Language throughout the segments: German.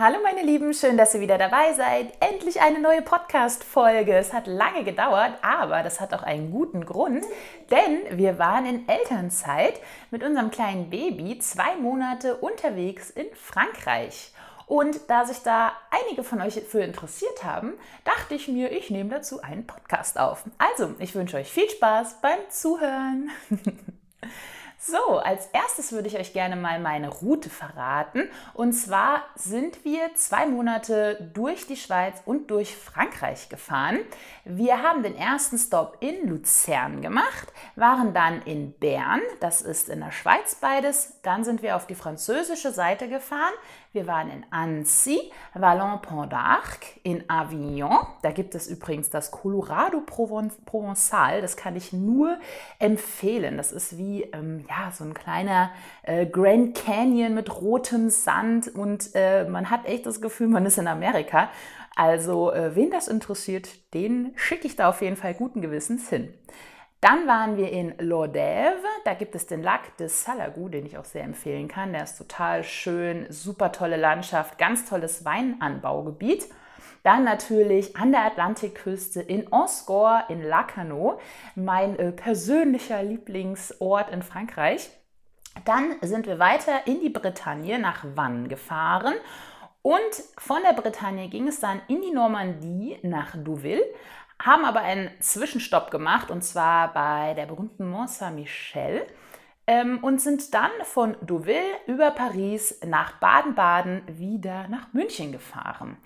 Hallo meine Lieben, schön, dass ihr wieder dabei seid. Endlich eine neue Podcast-Folge. Es hat lange gedauert, aber das hat auch einen guten Grund, denn wir waren in Elternzeit mit unserem kleinen Baby zwei Monate unterwegs in Frankreich. Und da sich da einige von euch für interessiert haben, dachte ich mir, ich nehme dazu einen Podcast auf. Also, ich wünsche euch viel Spaß beim Zuhören. So, als erstes würde ich euch gerne mal meine Route verraten. Und zwar sind wir zwei Monate durch die Schweiz und durch Frankreich gefahren. Wir haben den ersten Stop in Luzern gemacht, waren dann in Bern, das ist in der Schweiz beides. Dann sind wir auf die französische Seite gefahren. Wir waren in Annecy, Vallon-Pont d'Arc, in Avignon. Da gibt es übrigens das Colorado Provençal. Das kann ich nur empfehlen. Das ist wie ähm, ja, so ein kleiner äh, Grand Canyon mit rotem Sand und äh, man hat echt das Gefühl, man ist in Amerika. Also, äh, wen das interessiert, den schicke ich da auf jeden Fall guten Gewissens hin. Dann waren wir in Lodève. Da gibt es den Lac de Salagou, den ich auch sehr empfehlen kann. Der ist total schön, super tolle Landschaft, ganz tolles Weinanbaugebiet. Dann natürlich an der Atlantikküste in Osgore in Lacanau, mein äh, persönlicher Lieblingsort in Frankreich. Dann sind wir weiter in die Bretagne nach Vannes gefahren und von der Bretagne ging es dann in die Normandie nach Deauville, haben aber einen Zwischenstopp gemacht und zwar bei der berühmten Mont Saint-Michel ähm, und sind dann von Deauville über Paris nach Baden-Baden wieder nach München gefahren.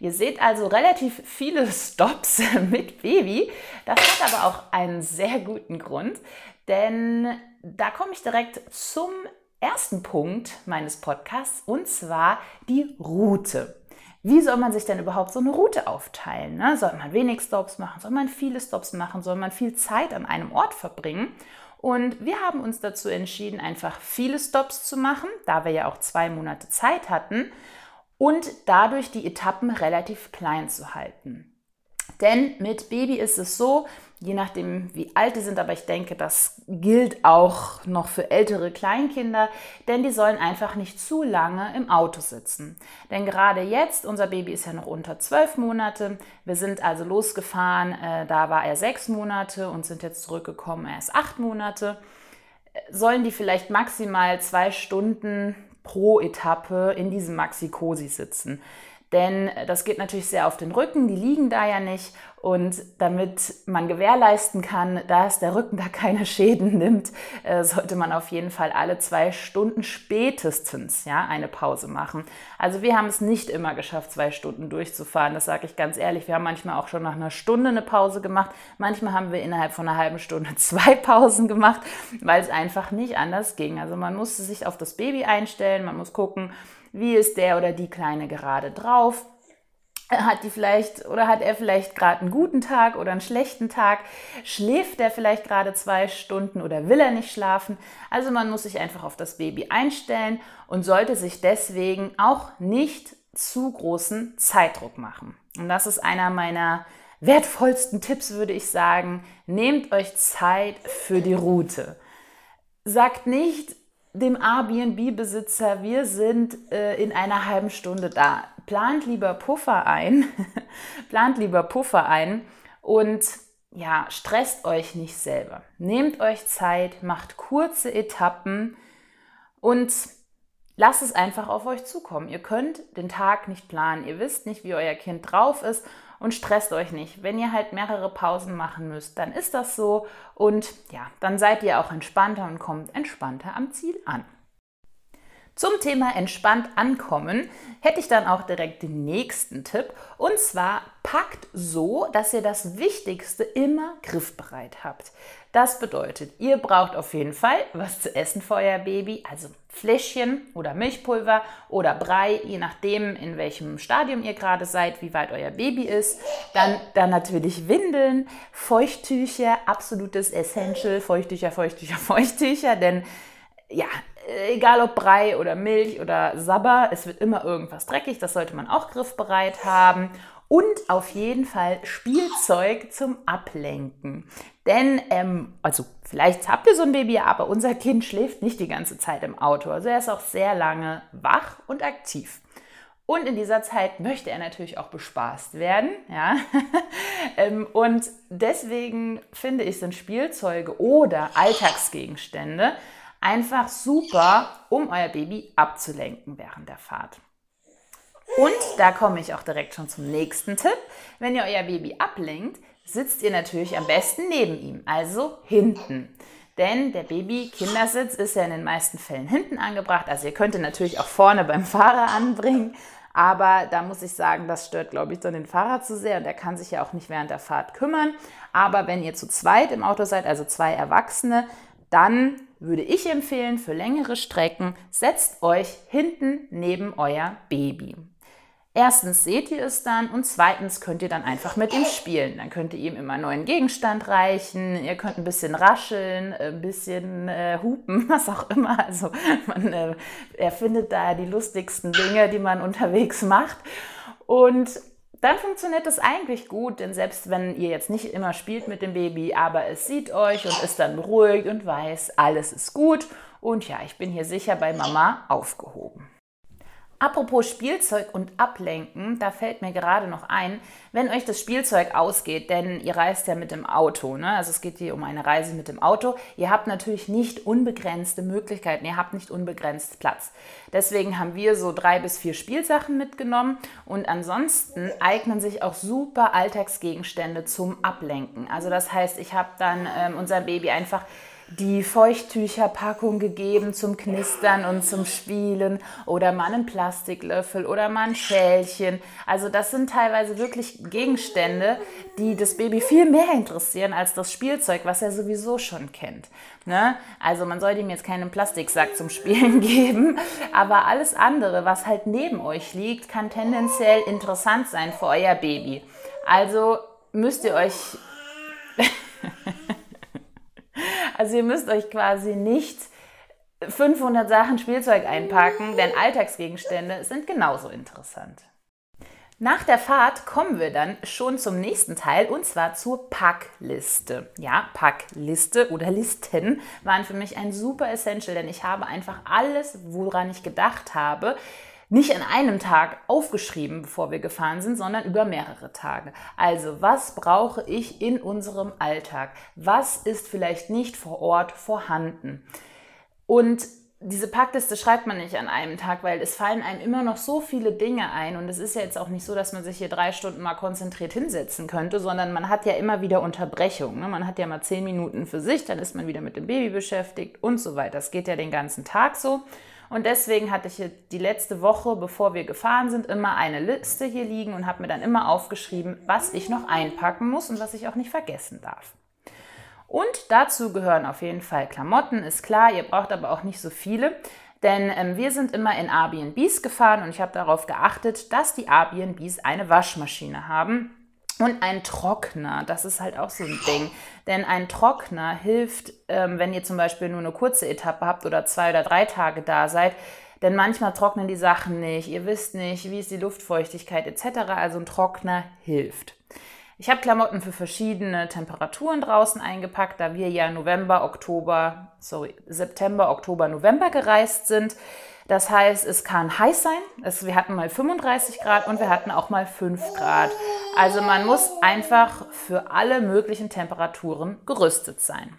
Ihr seht also relativ viele Stops mit Baby. Das hat aber auch einen sehr guten Grund, denn da komme ich direkt zum ersten Punkt meines Podcasts und zwar die Route. Wie soll man sich denn überhaupt so eine Route aufteilen? Ne? Soll man wenig Stops machen? Soll man viele Stops machen? Soll man viel Zeit an einem Ort verbringen? Und wir haben uns dazu entschieden, einfach viele Stops zu machen, da wir ja auch zwei Monate Zeit hatten und dadurch die Etappen relativ klein zu halten. Denn mit Baby ist es so, je nachdem wie alt die sind, aber ich denke, das gilt auch noch für ältere Kleinkinder, denn die sollen einfach nicht zu lange im Auto sitzen. Denn gerade jetzt, unser Baby ist ja noch unter zwölf Monate, wir sind also losgefahren, äh, da war er sechs Monate und sind jetzt zurückgekommen, er ist acht Monate, sollen die vielleicht maximal zwei Stunden pro Etappe in diesem Maxi-Cosi sitzen. Denn das geht natürlich sehr auf den Rücken, die liegen da ja nicht. Und damit man gewährleisten kann, dass der Rücken da keine Schäden nimmt, äh, sollte man auf jeden Fall alle zwei Stunden spätestens ja, eine Pause machen. Also wir haben es nicht immer geschafft, zwei Stunden durchzufahren. Das sage ich ganz ehrlich. Wir haben manchmal auch schon nach einer Stunde eine Pause gemacht. Manchmal haben wir innerhalb von einer halben Stunde zwei Pausen gemacht, weil es einfach nicht anders ging. Also man musste sich auf das Baby einstellen, man muss gucken, wie ist der oder die Kleine gerade drauf? Hat die vielleicht oder hat er vielleicht gerade einen guten Tag oder einen schlechten Tag? Schläft er vielleicht gerade zwei Stunden oder will er nicht schlafen? Also man muss sich einfach auf das Baby einstellen und sollte sich deswegen auch nicht zu großen Zeitdruck machen. Und das ist einer meiner wertvollsten Tipps, würde ich sagen. Nehmt euch Zeit für die Route. Sagt nicht, dem Airbnb-Besitzer, wir sind äh, in einer halben Stunde da. Plant lieber Puffer ein, plant lieber Puffer ein und ja, stresst euch nicht selber. Nehmt euch Zeit, macht kurze Etappen und lasst es einfach auf euch zukommen. Ihr könnt den Tag nicht planen, ihr wisst nicht, wie euer Kind drauf ist und stresst euch nicht. Wenn ihr halt mehrere Pausen machen müsst, dann ist das so und ja, dann seid ihr auch entspannter und kommt entspannter am Ziel an. Zum Thema entspannt ankommen hätte ich dann auch direkt den nächsten Tipp. Und zwar packt so, dass ihr das Wichtigste immer griffbereit habt. Das bedeutet, ihr braucht auf jeden Fall was zu essen für euer Baby, also Fläschchen oder Milchpulver oder Brei, je nachdem, in welchem Stadium ihr gerade seid, wie weit euer Baby ist. Dann, dann natürlich Windeln, Feuchttücher, absolutes Essential, Feuchttücher, Feuchttücher, Feuchttücher, denn ja, egal ob Brei oder Milch oder Sabber, es wird immer irgendwas dreckig, das sollte man auch griffbereit haben. Und auf jeden Fall Spielzeug zum Ablenken. Denn, ähm, also vielleicht habt ihr so ein Baby, aber unser Kind schläft nicht die ganze Zeit im Auto. Also er ist auch sehr lange wach und aktiv. Und in dieser Zeit möchte er natürlich auch bespaßt werden. Ja? Ähm, und deswegen finde ich, sind Spielzeuge oder Alltagsgegenstände einfach super, um euer Baby abzulenken während der Fahrt. Und da komme ich auch direkt schon zum nächsten Tipp. Wenn ihr euer Baby ablenkt, sitzt ihr natürlich am besten neben ihm, also hinten. Denn der Baby-Kindersitz ist ja in den meisten Fällen hinten angebracht. Also ihr könnt ihn natürlich auch vorne beim Fahrer anbringen. Aber da muss ich sagen, das stört, glaube ich, dann den Fahrer zu sehr und der kann sich ja auch nicht während der Fahrt kümmern. Aber wenn ihr zu zweit im Auto seid, also zwei Erwachsene, dann würde ich empfehlen, für längere Strecken setzt euch hinten neben euer Baby. Erstens seht ihr es dann und zweitens könnt ihr dann einfach mit ihm spielen. Dann könnt ihr ihm immer einen neuen Gegenstand reichen, ihr könnt ein bisschen rascheln, ein bisschen äh, hupen, was auch immer. Also man äh, erfindet da die lustigsten Dinge, die man unterwegs macht. Und dann funktioniert das eigentlich gut, denn selbst wenn ihr jetzt nicht immer spielt mit dem Baby, aber es sieht euch und ist dann beruhigt und weiß, alles ist gut und ja, ich bin hier sicher bei Mama aufgehoben. Apropos Spielzeug und Ablenken, da fällt mir gerade noch ein, wenn euch das Spielzeug ausgeht, denn ihr reist ja mit dem Auto, ne? also es geht hier um eine Reise mit dem Auto, ihr habt natürlich nicht unbegrenzte Möglichkeiten, ihr habt nicht unbegrenzt Platz. Deswegen haben wir so drei bis vier Spielsachen mitgenommen und ansonsten eignen sich auch super Alltagsgegenstände zum Ablenken. Also das heißt, ich habe dann ähm, unser Baby einfach die Feuchttücherpackung gegeben zum Knistern und zum Spielen oder mal einen Plastiklöffel oder mal ein Schälchen. Also das sind teilweise wirklich Gegenstände, die das Baby viel mehr interessieren als das Spielzeug, was er sowieso schon kennt. Ne? Also man sollte ihm jetzt keinen Plastiksack zum Spielen geben, aber alles andere, was halt neben euch liegt, kann tendenziell interessant sein für euer Baby. Also müsst ihr euch Also ihr müsst euch quasi nicht 500 Sachen Spielzeug einpacken, denn Alltagsgegenstände sind genauso interessant. Nach der Fahrt kommen wir dann schon zum nächsten Teil und zwar zur Packliste. Ja, Packliste oder Listen waren für mich ein super Essential, denn ich habe einfach alles, woran ich gedacht habe, nicht an einem Tag aufgeschrieben, bevor wir gefahren sind, sondern über mehrere Tage. Also, was brauche ich in unserem Alltag? Was ist vielleicht nicht vor Ort vorhanden? Und diese Packliste schreibt man nicht an einem Tag, weil es fallen einem immer noch so viele Dinge ein. Und es ist ja jetzt auch nicht so, dass man sich hier drei Stunden mal konzentriert hinsetzen könnte, sondern man hat ja immer wieder Unterbrechungen. Ne? Man hat ja mal zehn Minuten für sich, dann ist man wieder mit dem Baby beschäftigt und so weiter. Das geht ja den ganzen Tag so. Und deswegen hatte ich die letzte Woche, bevor wir gefahren sind, immer eine Liste hier liegen und habe mir dann immer aufgeschrieben, was ich noch einpacken muss und was ich auch nicht vergessen darf. Und dazu gehören auf jeden Fall Klamotten, ist klar, ihr braucht aber auch nicht so viele. Denn ähm, wir sind immer in Airbnbs gefahren und ich habe darauf geachtet, dass die Airbnbs eine Waschmaschine haben und ein Trockner, das ist halt auch so ein Ding. Denn ein Trockner hilft, ähm, wenn ihr zum Beispiel nur eine kurze Etappe habt oder zwei oder drei Tage da seid. Denn manchmal trocknen die Sachen nicht. Ihr wisst nicht, wie ist die Luftfeuchtigkeit etc. Also ein Trockner hilft. Ich habe Klamotten für verschiedene Temperaturen draußen eingepackt, da wir ja November, Oktober, sorry, September, Oktober, November gereist sind. Das heißt, es kann heiß sein. Es, wir hatten mal 35 Grad und wir hatten auch mal 5 Grad. Also man muss einfach für alle möglichen Temperaturen gerüstet sein.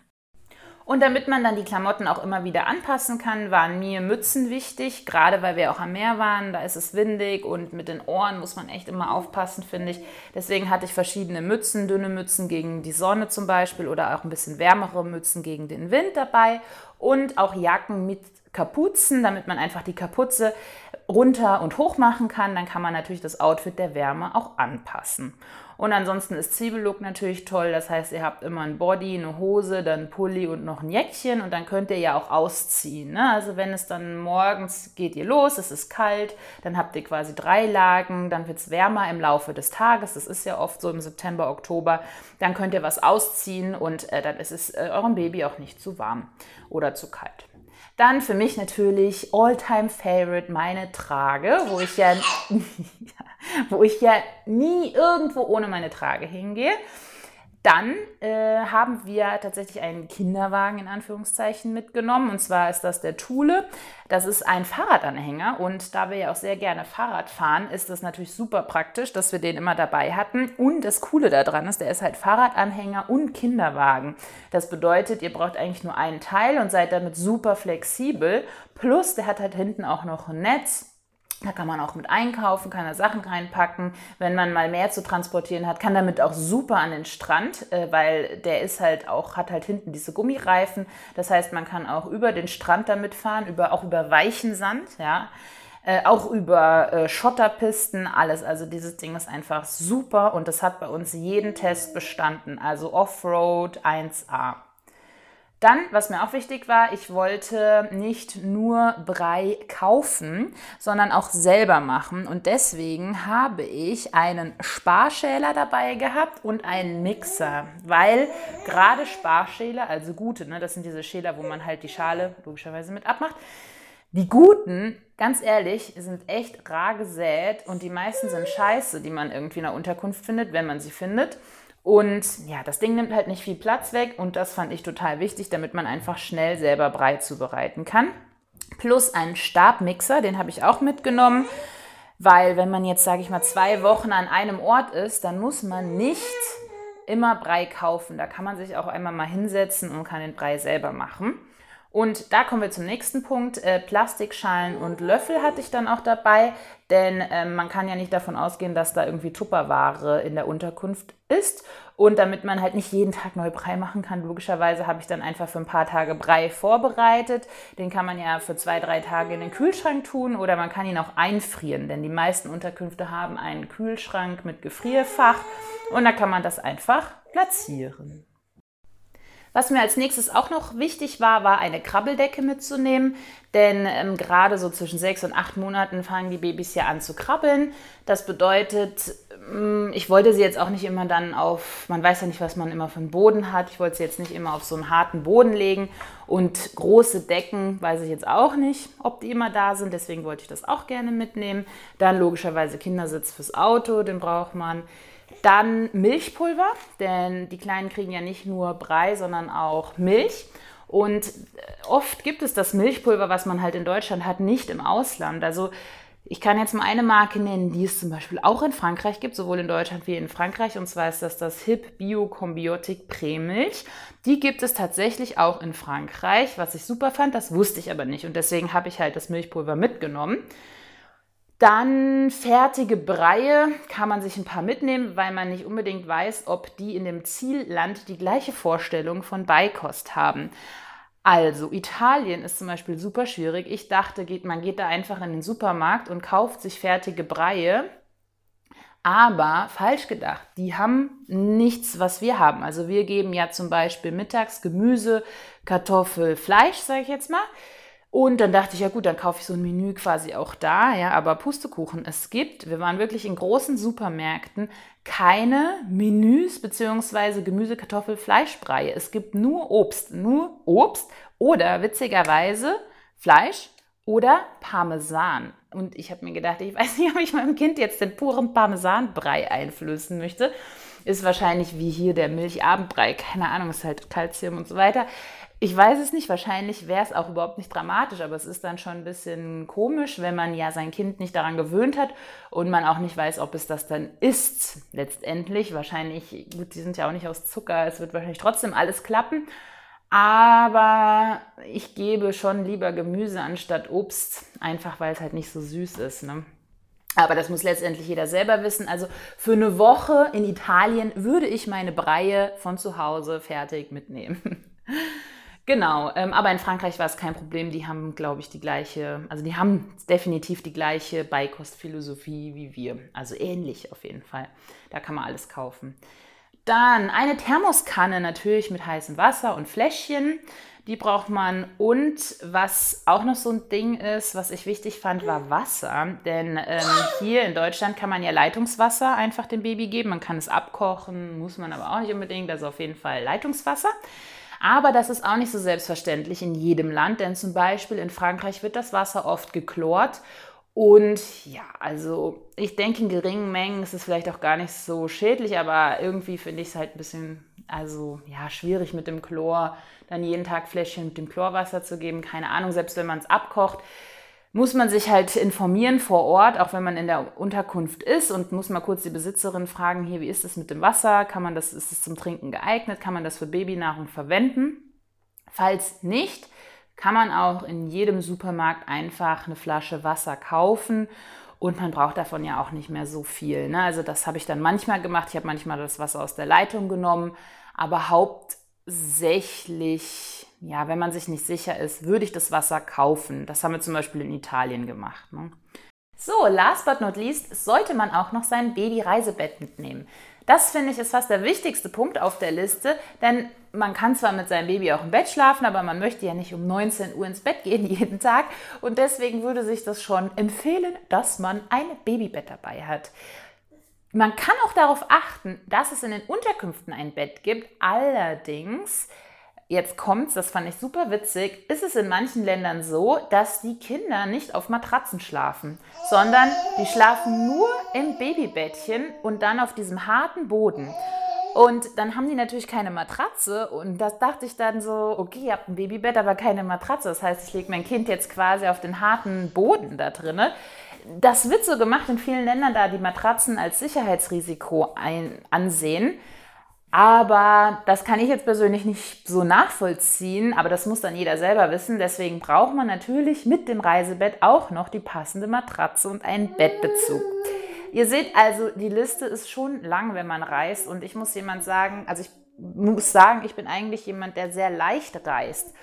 Und damit man dann die Klamotten auch immer wieder anpassen kann, waren mir Mützen wichtig, gerade weil wir auch am Meer waren. Da ist es windig und mit den Ohren muss man echt immer aufpassen, finde ich. Deswegen hatte ich verschiedene Mützen, dünne Mützen gegen die Sonne zum Beispiel oder auch ein bisschen wärmere Mützen gegen den Wind dabei und auch Jacken mit Kapuzen, damit man einfach die Kapuze runter und hoch machen kann. Dann kann man natürlich das Outfit der Wärme auch anpassen. Und ansonsten ist Zwiebellook natürlich toll. Das heißt, ihr habt immer ein Body, eine Hose, dann ein Pulli und noch ein Jäckchen und dann könnt ihr ja auch ausziehen. Ne? Also wenn es dann morgens geht ihr los, es ist kalt, dann habt ihr quasi drei Lagen, dann wird es wärmer im Laufe des Tages. Das ist ja oft so im September, Oktober. Dann könnt ihr was ausziehen und äh, dann ist es äh, eurem Baby auch nicht zu warm oder zu kalt. Dann für mich natürlich All-Time Favorite meine Trage, wo ich ja, wo ich ja nie irgendwo ohne meine Trage hingehe. Dann äh, haben wir tatsächlich einen Kinderwagen in Anführungszeichen mitgenommen. Und zwar ist das der Thule. Das ist ein Fahrradanhänger. Und da wir ja auch sehr gerne Fahrrad fahren, ist das natürlich super praktisch, dass wir den immer dabei hatten. Und das Coole daran ist, der ist halt Fahrradanhänger und Kinderwagen. Das bedeutet, ihr braucht eigentlich nur einen Teil und seid damit super flexibel. Plus, der hat halt hinten auch noch ein Netz da kann man auch mit einkaufen, kann da Sachen reinpacken. Wenn man mal mehr zu transportieren hat, kann damit auch super an den Strand, äh, weil der ist halt auch, hat halt hinten diese Gummireifen. Das heißt, man kann auch über den Strand damit fahren, über, auch über weichen Sand, ja. Äh, auch über äh, Schotterpisten, alles. Also dieses Ding ist einfach super und das hat bei uns jeden Test bestanden. Also Offroad 1A. Dann, was mir auch wichtig war, ich wollte nicht nur Brei kaufen, sondern auch selber machen. Und deswegen habe ich einen Sparschäler dabei gehabt und einen Mixer, weil gerade Sparschäler, also gute, ne, das sind diese Schäler, wo man halt die Schale logischerweise mit abmacht. Die guten, ganz ehrlich, sind echt rar gesät und die meisten sind scheiße, die man irgendwie in der Unterkunft findet, wenn man sie findet. Und ja, das Ding nimmt halt nicht viel Platz weg und das fand ich total wichtig, damit man einfach schnell selber Brei zubereiten kann. Plus einen Stabmixer, den habe ich auch mitgenommen, weil wenn man jetzt, sage ich mal, zwei Wochen an einem Ort ist, dann muss man nicht immer Brei kaufen. Da kann man sich auch einmal mal hinsetzen und kann den Brei selber machen. Und da kommen wir zum nächsten Punkt. Äh, Plastikschalen und Löffel hatte ich dann auch dabei, denn äh, man kann ja nicht davon ausgehen, dass da irgendwie Tupperware in der Unterkunft ist. Und damit man halt nicht jeden Tag neu Brei machen kann, logischerweise habe ich dann einfach für ein paar Tage Brei vorbereitet. Den kann man ja für zwei, drei Tage in den Kühlschrank tun oder man kann ihn auch einfrieren, denn die meisten Unterkünfte haben einen Kühlschrank mit Gefrierfach und da kann man das einfach platzieren. Was mir als nächstes auch noch wichtig war, war eine Krabbeldecke mitzunehmen, denn ähm, gerade so zwischen sechs und acht Monaten fangen die Babys ja an zu krabbeln. Das bedeutet, ähm, ich wollte sie jetzt auch nicht immer dann auf, man weiß ja nicht, was man immer für einen Boden hat, ich wollte sie jetzt nicht immer auf so einen harten Boden legen und große Decken weiß ich jetzt auch nicht, ob die immer da sind, deswegen wollte ich das auch gerne mitnehmen. Dann logischerweise Kindersitz fürs Auto, den braucht man. Dann Milchpulver, denn die Kleinen kriegen ja nicht nur Brei, sondern auch Milch. Und äh, oft gibt es das Milchpulver, was man halt in Deutschland hat, nicht im Ausland. Also ich kann jetzt mal eine Marke nennen, die es zum Beispiel auch in Frankreich gibt, sowohl in Deutschland wie in Frankreich. Und zwar ist das das HIP Bio Combiotic Prämilch. Die gibt es tatsächlich auch in Frankreich, was ich super fand. Das wusste ich aber nicht. Und deswegen habe ich halt das Milchpulver mitgenommen. Dann fertige Breie kann man sich ein paar mitnehmen, weil man nicht unbedingt weiß, ob die in dem Zielland die gleiche Vorstellung von Beikost haben. Also, Italien ist zum Beispiel super schwierig. Ich dachte, geht, man geht da einfach in den Supermarkt und kauft sich fertige Breie. Aber falsch gedacht, die haben nichts, was wir haben. Also wir geben ja zum Beispiel mittags Gemüse, Kartoffel, Fleisch, sage ich jetzt mal. Und dann dachte ich, ja gut, dann kaufe ich so ein Menü quasi auch da, ja, aber Pustekuchen, es gibt, wir waren wirklich in großen Supermärkten, keine Menüs beziehungsweise Gemüse, Kartoffel, Fleischbreie. Es gibt nur Obst, nur Obst oder witzigerweise Fleisch oder Parmesan. Und ich habe mir gedacht, ich weiß nicht, ob ich meinem Kind jetzt den puren Parmesanbrei einflößen möchte. Ist wahrscheinlich wie hier der Milchabendbrei, keine Ahnung, ist halt Kalzium und so weiter. Ich weiß es nicht, wahrscheinlich wäre es auch überhaupt nicht dramatisch, aber es ist dann schon ein bisschen komisch, wenn man ja sein Kind nicht daran gewöhnt hat und man auch nicht weiß, ob es das dann ist. Letztendlich, wahrscheinlich, gut, die sind ja auch nicht aus Zucker, es wird wahrscheinlich trotzdem alles klappen. Aber ich gebe schon lieber Gemüse anstatt Obst, einfach weil es halt nicht so süß ist. Ne? Aber das muss letztendlich jeder selber wissen. Also für eine Woche in Italien würde ich meine Breie von zu Hause fertig mitnehmen. Genau, ähm, aber in Frankreich war es kein Problem. Die haben, glaube ich, die gleiche, also die haben definitiv die gleiche Beikostphilosophie wie wir. Also ähnlich auf jeden Fall. Da kann man alles kaufen. Dann eine Thermoskanne natürlich mit heißem Wasser und Fläschchen. Die braucht man. Und was auch noch so ein Ding ist, was ich wichtig fand, war Wasser. Denn ähm, hier in Deutschland kann man ja Leitungswasser einfach dem Baby geben. Man kann es abkochen, muss man aber auch nicht unbedingt. Also auf jeden Fall Leitungswasser. Aber das ist auch nicht so selbstverständlich in jedem Land, denn zum Beispiel in Frankreich wird das Wasser oft geklort Und ja, also ich denke, in geringen Mengen ist es vielleicht auch gar nicht so schädlich, aber irgendwie finde ich es halt ein bisschen, also ja, schwierig mit dem Chlor, dann jeden Tag Fläschchen mit dem Chlorwasser zu geben. Keine Ahnung, selbst wenn man es abkocht, muss man sich halt informieren vor Ort, auch wenn man in der Unterkunft ist und muss mal kurz die Besitzerin fragen, hier, wie ist es mit dem Wasser? Kann man das, ist es zum Trinken geeignet? Kann man das für Babynahrung verwenden? Falls nicht, kann man auch in jedem Supermarkt einfach eine Flasche Wasser kaufen und man braucht davon ja auch nicht mehr so viel. Ne? Also das habe ich dann manchmal gemacht. Ich habe manchmal das Wasser aus der Leitung genommen, aber hauptsächlich, ja, wenn man sich nicht sicher ist, würde ich das Wasser kaufen. Das haben wir zum Beispiel in Italien gemacht. Ne? So, last but not least sollte man auch noch sein Baby-Reisebett mitnehmen. Das finde ich ist fast der wichtigste Punkt auf der Liste, denn man kann zwar mit seinem Baby auch im Bett schlafen, aber man möchte ja nicht um 19 Uhr ins Bett gehen jeden Tag und deswegen würde sich das schon empfehlen, dass man ein Babybett dabei hat. Man kann auch darauf achten, dass es in den Unterkünften ein Bett gibt. Allerdings jetzt kommt's, das fand ich super witzig, ist es in manchen Ländern so, dass die Kinder nicht auf Matratzen schlafen, sondern die schlafen nur im Babybettchen und dann auf diesem harten Boden. Und dann haben die natürlich keine Matratze und das dachte ich dann so, okay, ihr habt ein Babybett, aber keine Matratze. Das heißt, ich lege mein Kind jetzt quasi auf den harten Boden da drinne. Das wird so gemacht in vielen Ländern, da die Matratzen als Sicherheitsrisiko ein, ansehen. Aber das kann ich jetzt persönlich nicht so nachvollziehen, aber das muss dann jeder selber wissen. Deswegen braucht man natürlich mit dem Reisebett auch noch die passende Matratze und einen Bettbezug. Ihr seht also, die Liste ist schon lang, wenn man reist. Und ich muss jemand sagen, also ich muss sagen, ich bin eigentlich jemand, der sehr leicht reist.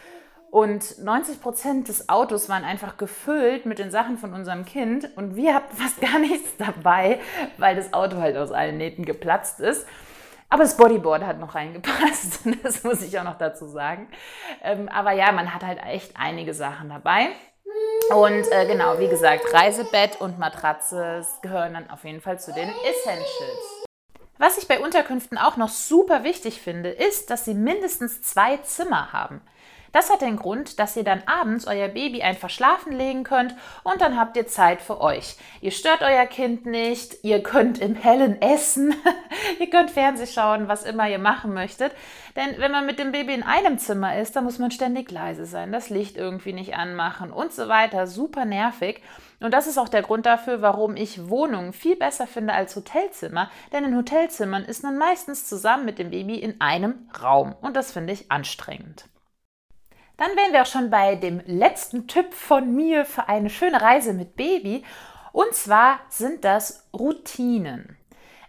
Und 90 Prozent des Autos waren einfach gefüllt mit den Sachen von unserem Kind. Und wir hatten fast gar nichts dabei, weil das Auto halt aus allen Nähten geplatzt ist. Aber das Bodyboard hat noch reingepasst, das muss ich auch noch dazu sagen. Ähm, aber ja, man hat halt echt einige Sachen dabei. Und äh, genau, wie gesagt, Reisebett und Matratze gehören dann auf jeden Fall zu den Essentials. Was ich bei Unterkünften auch noch super wichtig finde, ist, dass sie mindestens zwei Zimmer haben. Das hat den Grund, dass ihr dann abends euer Baby einfach schlafen legen könnt und dann habt ihr Zeit für euch. Ihr stört euer Kind nicht, ihr könnt im Hellen essen, ihr könnt Fernseh schauen, was immer ihr machen möchtet. Denn wenn man mit dem Baby in einem Zimmer ist, dann muss man ständig leise sein, das Licht irgendwie nicht anmachen und so weiter. Super nervig. Und das ist auch der Grund dafür, warum ich Wohnungen viel besser finde als Hotelzimmer. Denn in Hotelzimmern ist man meistens zusammen mit dem Baby in einem Raum. Und das finde ich anstrengend. Dann wären wir auch schon bei dem letzten Tipp von mir für eine schöne Reise mit Baby. Und zwar sind das Routinen.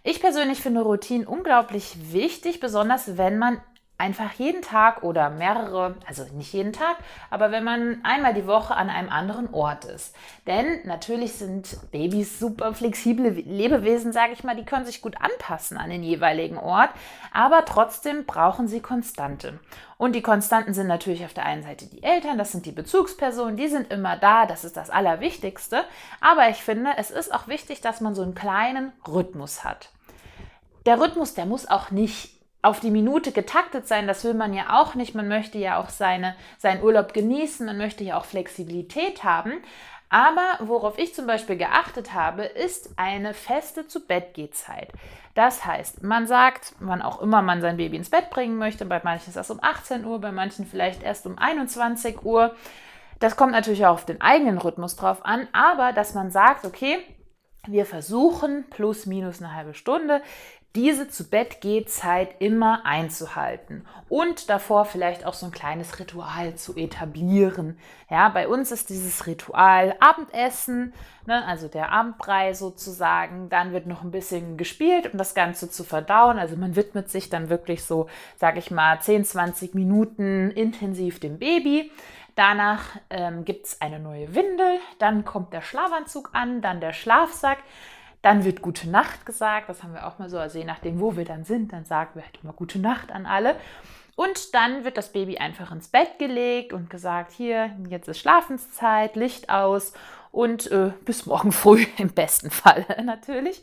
Ich persönlich finde Routinen unglaublich wichtig, besonders wenn man einfach jeden Tag oder mehrere, also nicht jeden Tag, aber wenn man einmal die Woche an einem anderen Ort ist. Denn natürlich sind Babys super flexible Lebewesen, sage ich mal, die können sich gut anpassen an den jeweiligen Ort, aber trotzdem brauchen sie Konstante. Und die Konstanten sind natürlich auf der einen Seite die Eltern, das sind die Bezugspersonen, die sind immer da, das ist das Allerwichtigste. Aber ich finde, es ist auch wichtig, dass man so einen kleinen Rhythmus hat. Der Rhythmus, der muss auch nicht auf die Minute getaktet sein, das will man ja auch nicht. Man möchte ja auch seine, seinen Urlaub genießen, man möchte ja auch Flexibilität haben. Aber worauf ich zum Beispiel geachtet habe, ist eine feste zu Bett Zeit. Das heißt, man sagt, wann auch immer man sein Baby ins Bett bringen möchte, bei manchen ist das um 18 Uhr, bei manchen vielleicht erst um 21 Uhr. Das kommt natürlich auch auf den eigenen Rhythmus drauf an, aber dass man sagt, okay, wir versuchen plus minus eine halbe Stunde diese zu Bett geht Zeit immer einzuhalten und davor vielleicht auch so ein kleines Ritual zu etablieren. Ja, bei uns ist dieses Ritual Abendessen, ne, also der Abendbrei sozusagen. Dann wird noch ein bisschen gespielt, um das Ganze zu verdauen. Also man widmet sich dann wirklich so, sage ich mal, 10, 20 Minuten intensiv dem Baby. Danach ähm, gibt es eine neue Windel, dann kommt der Schlafanzug an, dann der Schlafsack. Dann wird Gute Nacht gesagt, das haben wir auch mal so, also je nachdem, wo wir dann sind, dann sagen wir halt immer Gute Nacht an alle. Und dann wird das Baby einfach ins Bett gelegt und gesagt, hier, jetzt ist Schlafenszeit, Licht aus und äh, bis morgen früh im besten Fall natürlich.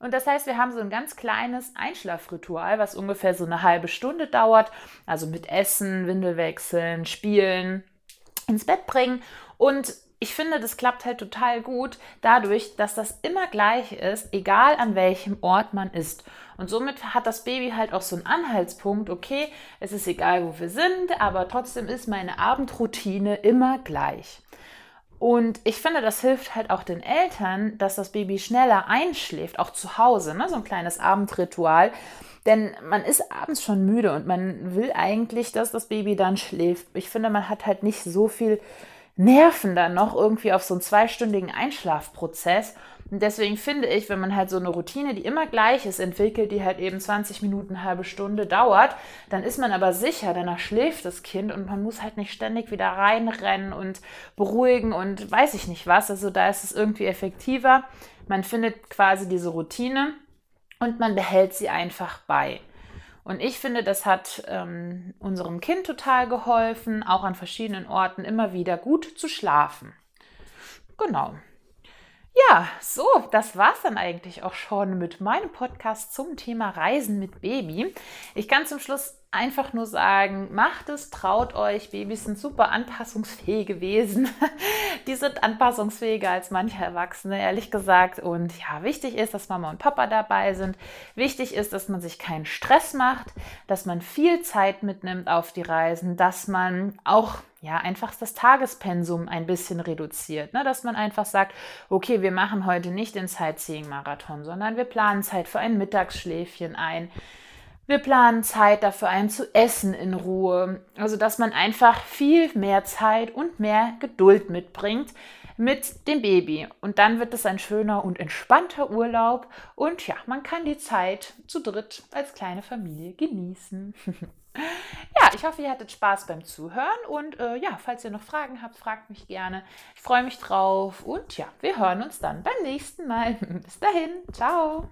Und das heißt, wir haben so ein ganz kleines Einschlafritual, was ungefähr so eine halbe Stunde dauert. Also mit Essen, Windelwechseln, Spielen, ins Bett bringen. Und ich finde, das klappt halt total gut dadurch, dass das immer gleich ist, egal an welchem Ort man ist. Und somit hat das Baby halt auch so einen Anhaltspunkt, okay, es ist egal, wo wir sind, aber trotzdem ist meine Abendroutine immer gleich. Und ich finde, das hilft halt auch den Eltern, dass das Baby schneller einschläft, auch zu Hause, ne? so ein kleines Abendritual. Denn man ist abends schon müde und man will eigentlich, dass das Baby dann schläft. Ich finde, man hat halt nicht so viel Nerven dann noch irgendwie auf so einen zweistündigen Einschlafprozess. Und deswegen finde ich, wenn man halt so eine Routine, die immer gleich ist, entwickelt, die halt eben 20 Minuten, halbe Stunde dauert, dann ist man aber sicher, danach schläft das Kind und man muss halt nicht ständig wieder reinrennen und beruhigen und weiß ich nicht was. Also da ist es irgendwie effektiver. Man findet quasi diese Routine und man behält sie einfach bei. Und ich finde, das hat ähm, unserem Kind total geholfen, auch an verschiedenen Orten immer wieder gut zu schlafen. Genau. Ja, so, das war es dann eigentlich auch schon mit meinem Podcast zum Thema Reisen mit Baby. Ich kann zum Schluss einfach nur sagen, macht es, traut euch. Babys sind super anpassungsfähige Wesen. Die sind anpassungsfähiger als manche Erwachsene, ehrlich gesagt. Und ja, wichtig ist, dass Mama und Papa dabei sind. Wichtig ist, dass man sich keinen Stress macht, dass man viel Zeit mitnimmt auf die Reisen, dass man auch ja, einfach das Tagespensum ein bisschen reduziert. Ne? Dass man einfach sagt, okay, wir machen heute nicht den Sightseeing-Marathon, sondern wir planen Zeit für ein Mittagsschläfchen ein. Wir planen Zeit dafür ein zu essen in Ruhe. Also, dass man einfach viel mehr Zeit und mehr Geduld mitbringt mit dem Baby. Und dann wird es ein schöner und entspannter Urlaub. Und ja, man kann die Zeit zu dritt als kleine Familie genießen. ja, ich hoffe, ihr hattet Spaß beim Zuhören. Und äh, ja, falls ihr noch Fragen habt, fragt mich gerne. Ich freue mich drauf. Und ja, wir hören uns dann beim nächsten Mal. Bis dahin. Ciao.